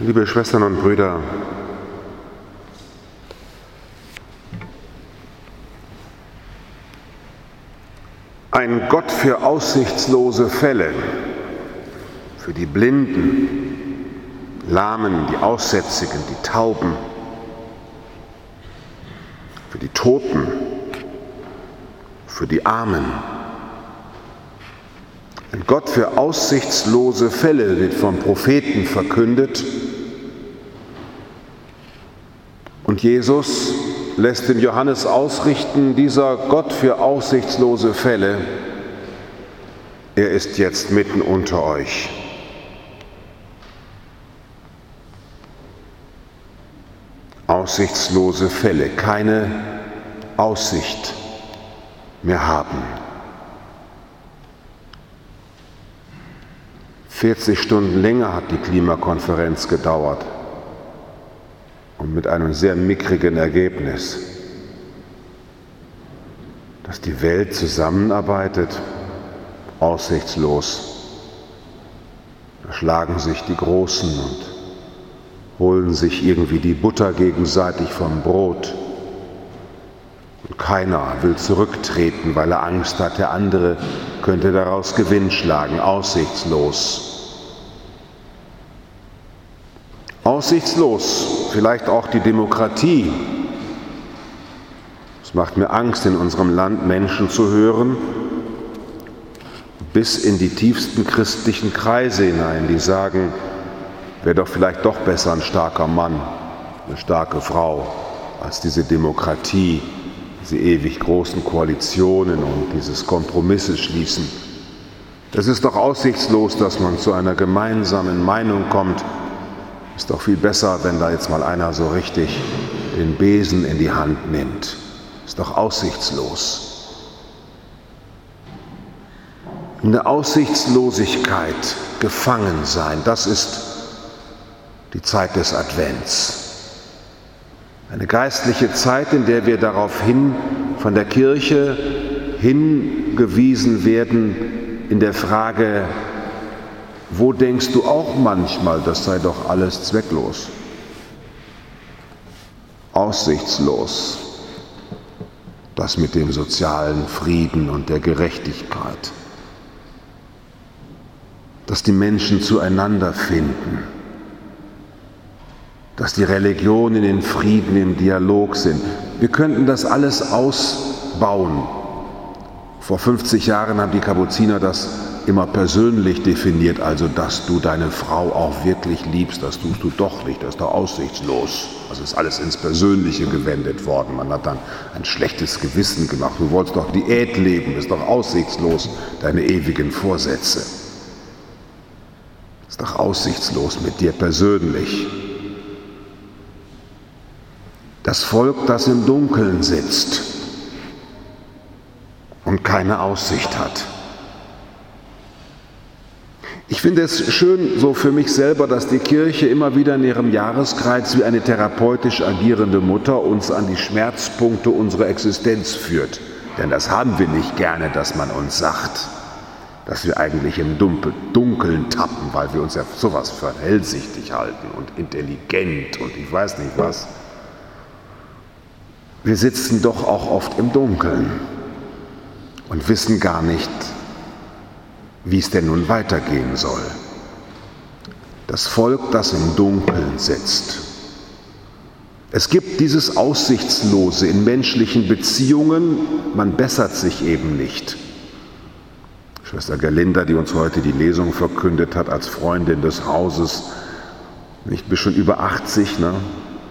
Liebe Schwestern und Brüder, ein Gott für aussichtslose Fälle, für die Blinden, Lahmen, die Aussätzigen, die Tauben, für die Toten, für die Armen. Gott für aussichtslose Fälle wird vom Propheten verkündet. Und Jesus lässt dem Johannes ausrichten, dieser Gott für aussichtslose Fälle, er ist jetzt mitten unter euch. Aussichtslose Fälle, keine Aussicht mehr haben. 40 Stunden länger hat die Klimakonferenz gedauert und mit einem sehr mickrigen Ergebnis, dass die Welt zusammenarbeitet, aussichtslos. Da schlagen sich die Großen und holen sich irgendwie die Butter gegenseitig vom Brot. Und keiner will zurücktreten, weil er Angst hat, der andere könnte daraus Gewinn schlagen, aussichtslos. Aussichtslos, vielleicht auch die Demokratie. Es macht mir Angst, in unserem Land Menschen zu hören, bis in die tiefsten christlichen Kreise hinein, die sagen, wäre doch vielleicht doch besser ein starker Mann, eine starke Frau, als diese Demokratie, diese ewig großen Koalitionen und dieses Kompromisse schließen. Es ist doch aussichtslos, dass man zu einer gemeinsamen Meinung kommt, ist doch viel besser, wenn da jetzt mal einer so richtig den Besen in die Hand nimmt. Ist doch aussichtslos. In der Aussichtslosigkeit gefangen sein, das ist die Zeit des Advents. Eine geistliche Zeit, in der wir daraufhin von der Kirche hingewiesen werden in der Frage, wo denkst du auch manchmal, das sei doch alles zwecklos, aussichtslos, das mit dem sozialen Frieden und der Gerechtigkeit, dass die Menschen zueinander finden, dass die Religionen in Frieden, im Dialog sind. Wir könnten das alles ausbauen. Vor 50 Jahren haben die Kapuziner das immer persönlich definiert, also dass du deine Frau auch wirklich liebst, das tust du doch nicht, das ist doch aussichtslos. Also ist alles ins Persönliche gewendet worden. Man hat dann ein schlechtes Gewissen gemacht. Du wolltest doch Diät leben, ist doch aussichtslos, deine ewigen Vorsätze. Ist doch aussichtslos mit dir persönlich. Das Volk, das im Dunkeln sitzt und keine Aussicht hat. Ich finde es schön so für mich selber, dass die Kirche immer wieder in ihrem Jahreskreis wie eine therapeutisch agierende Mutter uns an die Schmerzpunkte unserer Existenz führt. Denn das haben wir nicht gerne, dass man uns sagt, dass wir eigentlich im Dunkeln tappen, weil wir uns ja sowas für hellsichtig halten und intelligent und ich weiß nicht was. Wir sitzen doch auch oft im Dunkeln und wissen gar nicht, wie es denn nun weitergehen soll. Das Volk, das im Dunkeln sitzt. Es gibt dieses Aussichtslose in menschlichen Beziehungen, man bessert sich eben nicht. Schwester Gerlinda, die uns heute die Lesung verkündet hat, als Freundin des Hauses, nicht bis schon über 80, ne?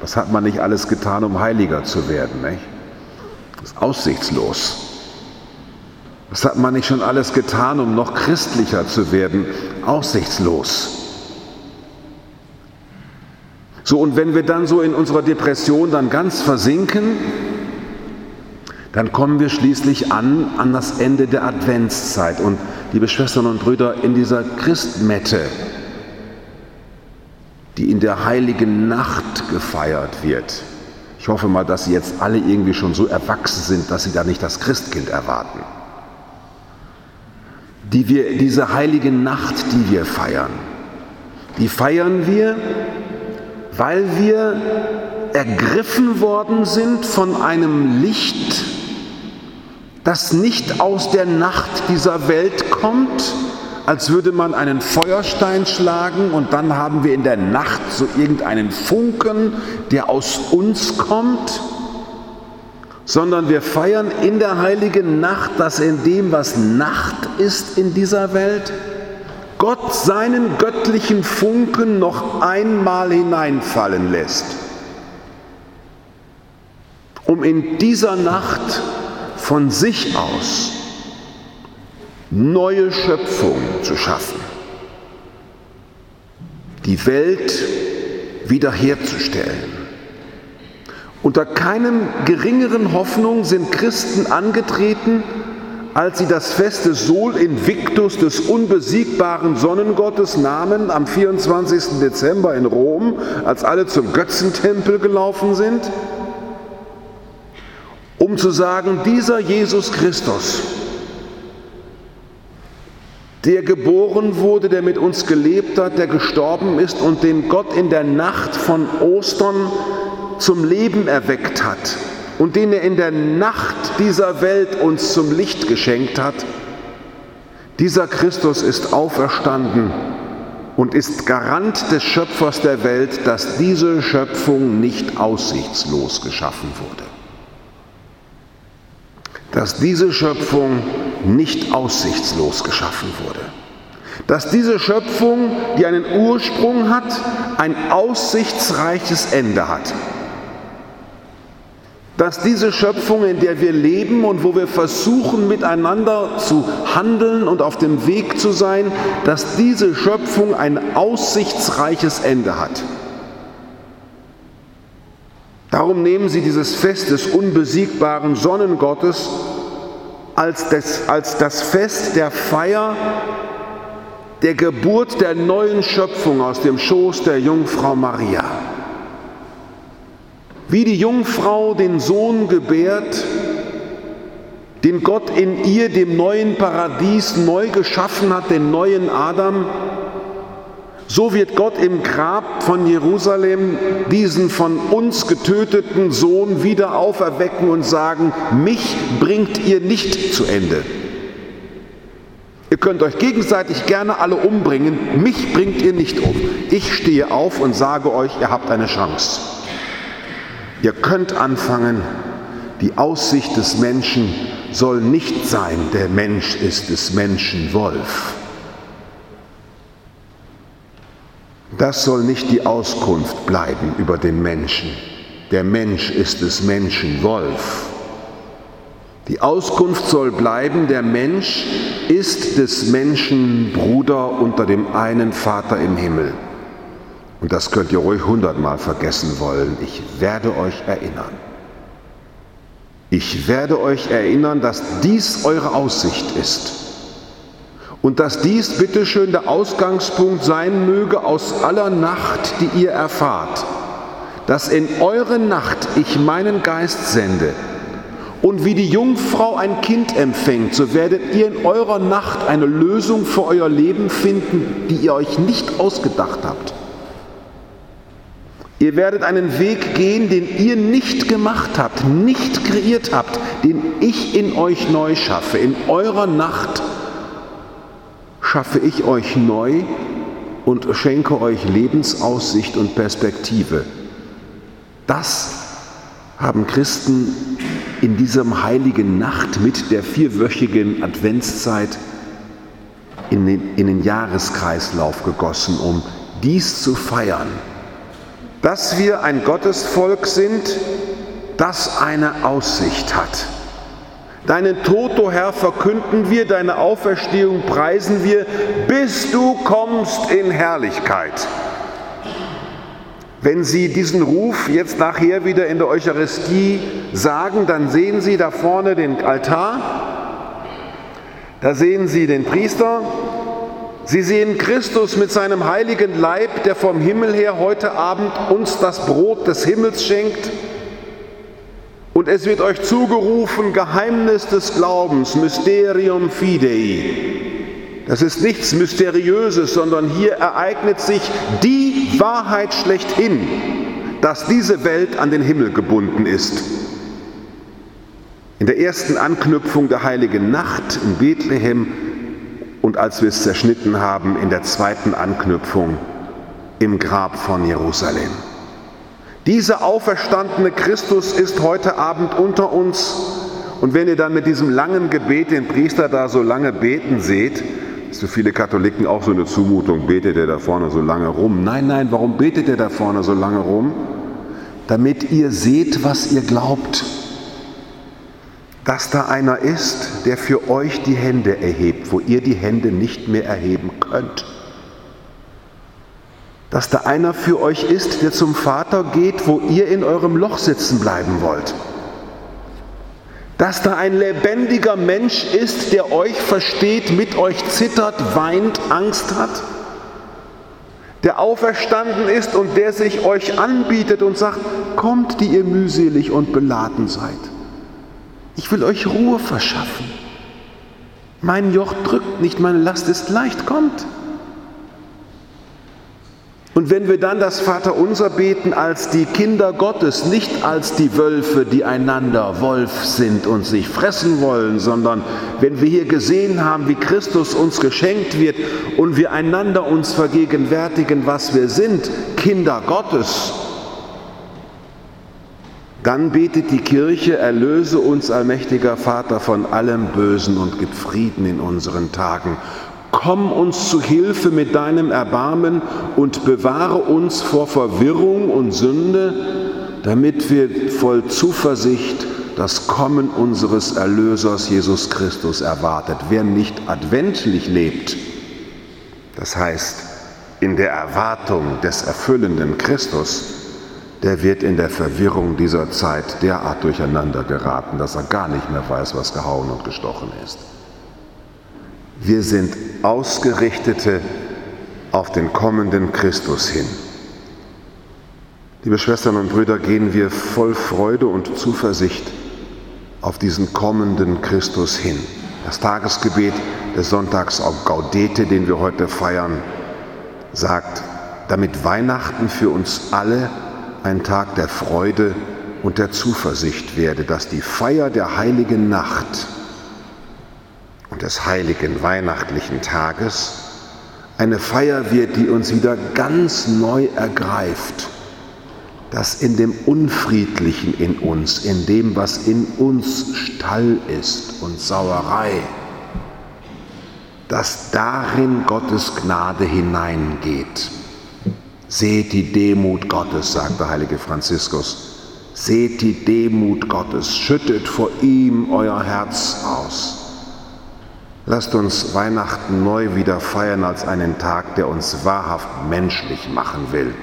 Was hat man nicht alles getan, um heiliger zu werden, nicht? Das ist aussichtslos. Was hat man nicht schon alles getan, um noch christlicher zu werden? Aussichtslos. So, und wenn wir dann so in unserer Depression dann ganz versinken, dann kommen wir schließlich an an das Ende der Adventszeit. Und liebe Schwestern und Brüder, in dieser Christmette, die in der heiligen Nacht gefeiert wird, ich hoffe mal, dass Sie jetzt alle irgendwie schon so erwachsen sind, dass Sie da nicht das Christkind erwarten die wir, diese heilige Nacht, die wir feiern, Die feiern wir, weil wir ergriffen worden sind von einem Licht, das nicht aus der Nacht dieser Welt kommt, als würde man einen Feuerstein schlagen und dann haben wir in der Nacht so irgendeinen Funken, der aus uns kommt, sondern wir feiern in der heiligen Nacht, dass in dem, was Nacht ist in dieser Welt, Gott seinen göttlichen Funken noch einmal hineinfallen lässt, um in dieser Nacht von sich aus neue Schöpfung zu schaffen, die Welt wiederherzustellen. Unter keinem geringeren Hoffnung sind Christen angetreten, als sie das Fest des Sol Invictus des unbesiegbaren Sonnengottes nahmen am 24. Dezember in Rom, als alle zum Götzentempel gelaufen sind, um zu sagen, dieser Jesus Christus, der geboren wurde, der mit uns gelebt hat, der gestorben ist und den Gott in der Nacht von Ostern zum Leben erweckt hat und den er in der Nacht dieser Welt uns zum Licht geschenkt hat, dieser Christus ist auferstanden und ist Garant des Schöpfers der Welt, dass diese Schöpfung nicht aussichtslos geschaffen wurde. Dass diese Schöpfung nicht aussichtslos geschaffen wurde. Dass diese Schöpfung, die einen Ursprung hat, ein aussichtsreiches Ende hat dass diese Schöpfung, in der wir leben und wo wir versuchen miteinander zu handeln und auf dem Weg zu sein, dass diese Schöpfung ein aussichtsreiches Ende hat. Darum nehmen Sie dieses Fest des unbesiegbaren Sonnengottes als das, als das Fest der Feier der Geburt der neuen Schöpfung aus dem Schoß der Jungfrau Maria. Wie die Jungfrau den Sohn gebärt, den Gott in ihr, dem neuen Paradies, neu geschaffen hat, den neuen Adam, so wird Gott im Grab von Jerusalem diesen von uns getöteten Sohn wieder auferwecken und sagen, mich bringt ihr nicht zu Ende. Ihr könnt euch gegenseitig gerne alle umbringen, mich bringt ihr nicht um. Ich stehe auf und sage euch, ihr habt eine Chance. Ihr könnt anfangen, die Aussicht des Menschen soll nicht sein, der Mensch ist des Menschen Wolf. Das soll nicht die Auskunft bleiben über den Menschen. Der Mensch ist des Menschen Wolf. Die Auskunft soll bleiben, der Mensch ist des Menschen Bruder unter dem einen Vater im Himmel. Und das könnt ihr ruhig hundertmal vergessen wollen. Ich werde euch erinnern. Ich werde euch erinnern, dass dies eure Aussicht ist. Und dass dies bitteschön der Ausgangspunkt sein möge aus aller Nacht, die ihr erfahrt. Dass in eure Nacht ich meinen Geist sende. Und wie die Jungfrau ein Kind empfängt, so werdet ihr in eurer Nacht eine Lösung für euer Leben finden, die ihr euch nicht ausgedacht habt. Ihr werdet einen Weg gehen, den ihr nicht gemacht habt, nicht kreiert habt, den ich in euch neu schaffe. In eurer Nacht schaffe ich euch neu und schenke euch Lebensaussicht und Perspektive. Das haben Christen in diesem heiligen Nacht mit der vierwöchigen Adventszeit in den, in den Jahreskreislauf gegossen, um dies zu feiern dass wir ein Gottesvolk sind, das eine Aussicht hat. Deinen Tod, o oh Herr, verkünden wir, deine Auferstehung preisen wir, bis du kommst in Herrlichkeit. Wenn Sie diesen Ruf jetzt nachher wieder in der Eucharistie sagen, dann sehen Sie da vorne den Altar, da sehen Sie den Priester, Sie sehen Christus mit seinem heiligen Leib, der vom Himmel her heute Abend uns das Brot des Himmels schenkt. Und es wird euch zugerufen, Geheimnis des Glaubens, Mysterium Fidei. Das ist nichts Mysteriöses, sondern hier ereignet sich die Wahrheit schlechthin, dass diese Welt an den Himmel gebunden ist. In der ersten Anknüpfung der heiligen Nacht in Bethlehem und als wir es zerschnitten haben, in der zweiten Anknüpfung im Grab von Jerusalem. Dieser auferstandene Christus ist heute Abend unter uns. Und wenn ihr dann mit diesem langen Gebet den Priester da so lange beten seht, ist für viele Katholiken auch so eine Zumutung, betet er da vorne so lange rum. Nein, nein, warum betet er da vorne so lange rum? Damit ihr seht, was ihr glaubt. Dass da einer ist, der für euch die Hände erhebt, wo ihr die Hände nicht mehr erheben könnt dass da einer für euch ist, der zum Vater geht, wo ihr in eurem Loch sitzen bleiben wollt. Dass da ein lebendiger Mensch ist, der euch versteht, mit euch zittert, weint, Angst hat. Der auferstanden ist und der sich euch anbietet und sagt, kommt, die ihr mühselig und beladen seid. Ich will euch Ruhe verschaffen. Mein Joch drückt nicht, meine Last ist leicht, kommt. Und wenn wir dann das Vaterunser beten als die Kinder Gottes, nicht als die Wölfe, die einander Wolf sind und sich fressen wollen, sondern wenn wir hier gesehen haben, wie Christus uns geschenkt wird und wir einander uns vergegenwärtigen, was wir sind, Kinder Gottes, dann betet die Kirche, erlöse uns, allmächtiger Vater, von allem Bösen und gib Frieden in unseren Tagen. Komm uns zu Hilfe mit deinem Erbarmen und bewahre uns vor Verwirrung und Sünde, damit wir voll Zuversicht das Kommen unseres Erlösers Jesus Christus erwartet. Wer nicht adventlich lebt, das heißt in der Erwartung des erfüllenden Christus, der wird in der Verwirrung dieser Zeit derart durcheinander geraten, dass er gar nicht mehr weiß, was gehauen und gestochen ist. Wir sind Ausgerichtete auf den kommenden Christus hin. Liebe Schwestern und Brüder, gehen wir voll Freude und Zuversicht auf diesen kommenden Christus hin. Das Tagesgebet des Sonntags auf Gaudete, den wir heute feiern, sagt, damit Weihnachten für uns alle ein Tag der Freude und der Zuversicht werde, dass die Feier der heiligen Nacht und des heiligen weihnachtlichen Tages eine Feier wird, die uns wieder ganz neu ergreift, dass in dem Unfriedlichen in uns, in dem, was in uns Stall ist und Sauerei, dass darin Gottes Gnade hineingeht. Seht die Demut Gottes, sagt der heilige Franziskus. Seht die Demut Gottes, schüttet vor ihm euer Herz aus. Lasst uns Weihnachten neu wieder feiern als einen Tag, der uns wahrhaft menschlich machen will,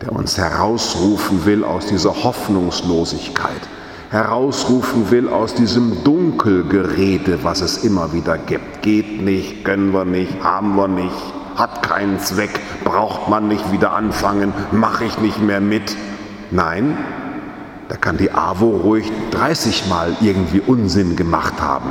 der uns herausrufen will aus dieser Hoffnungslosigkeit, herausrufen will aus diesem Dunkelgerede, was es immer wieder gibt. Geht nicht, können wir nicht, haben wir nicht, hat keinen Zweck, braucht man nicht wieder anfangen, mache ich nicht mehr mit. Nein, da kann die AWO ruhig 30 Mal irgendwie Unsinn gemacht haben.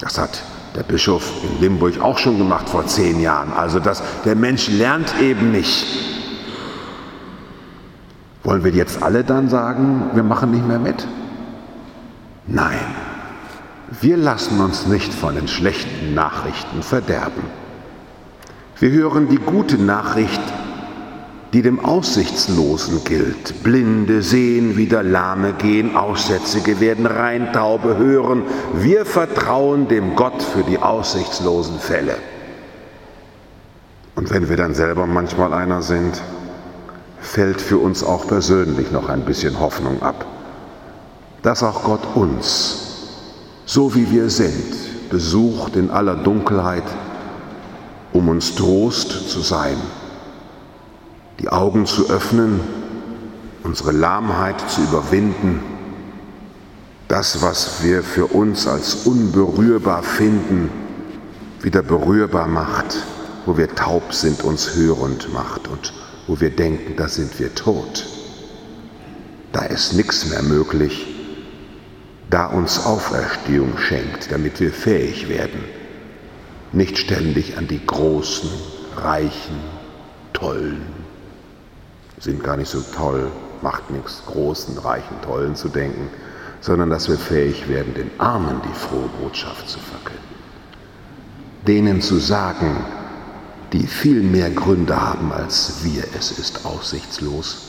Das hat der Bischof in Limburg auch schon gemacht vor zehn Jahren. Also dass der Mensch lernt eben nicht. Wollen wir jetzt alle dann sagen, wir machen nicht mehr mit? Nein, wir lassen uns nicht von den schlechten Nachrichten verderben. Wir hören die gute Nachricht, die dem Aussichtslosen gilt. Blinde sehen, wieder Lahme gehen, Aussätzige werden rein, Taube hören. Wir vertrauen dem Gott für die aussichtslosen Fälle. Und wenn wir dann selber manchmal einer sind, fällt für uns auch persönlich noch ein bisschen Hoffnung ab, dass auch Gott uns, so wie wir sind, besucht in aller Dunkelheit, um uns Trost zu sein die Augen zu öffnen, unsere Lahmheit zu überwinden, das, was wir für uns als unberührbar finden, wieder berührbar macht, wo wir taub sind, uns hörend macht und wo wir denken, da sind wir tot. Da ist nichts mehr möglich, da uns Auferstehung schenkt, damit wir fähig werden, nicht ständig an die großen, reichen, tollen, sind gar nicht so toll, macht nichts, großen, reichen, tollen zu denken, sondern dass wir fähig werden, den Armen die frohe Botschaft zu verkünden. Denen zu sagen, die viel mehr Gründe haben als wir, es ist aussichtslos.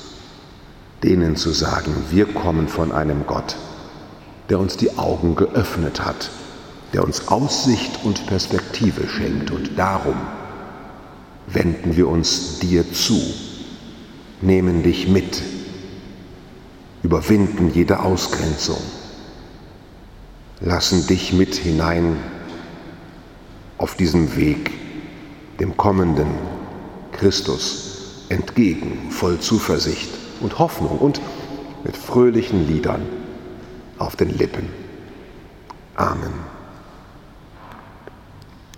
Denen zu sagen, wir kommen von einem Gott, der uns die Augen geöffnet hat, der uns Aussicht und Perspektive schenkt und darum wenden wir uns dir zu, nehmen dich mit, überwinden jede Ausgrenzung, lassen dich mit hinein auf diesem Weg dem kommenden Christus entgegen, voll Zuversicht und Hoffnung und mit fröhlichen Liedern auf den Lippen. Amen.